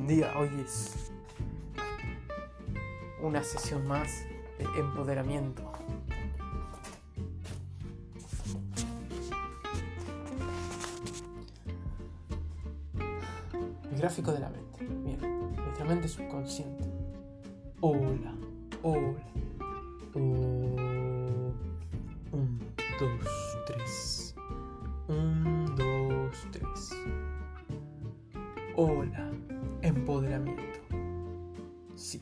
día, hoy es una sesión más de empoderamiento. El gráfico de la mente. Bien, nuestra mente subconsciente. Hola, hola. Oh, un, dos, tres. Un, dos, tres. Hola, empoderamiento. Sí,